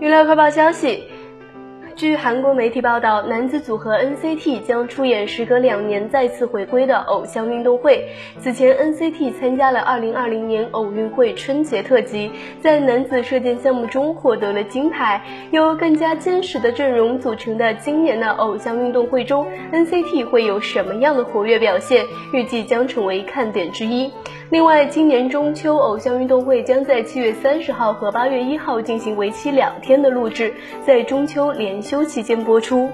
娱乐快报消息。据韩国媒体报道，男子组合 NCT 将出演时隔两年再次回归的偶像运动会。此前，NCT 参加了2020年奥运会春节特辑，在男子射箭项目中获得了金牌。由更加坚实的阵容组成的今年的偶像运动会中，NCT 会有什么样的活跃表现？预计将成为看点之一。另外，今年中秋偶像运动会将在七月三十号和八月一号进行为期两天的录制，在中秋连续休期间播出。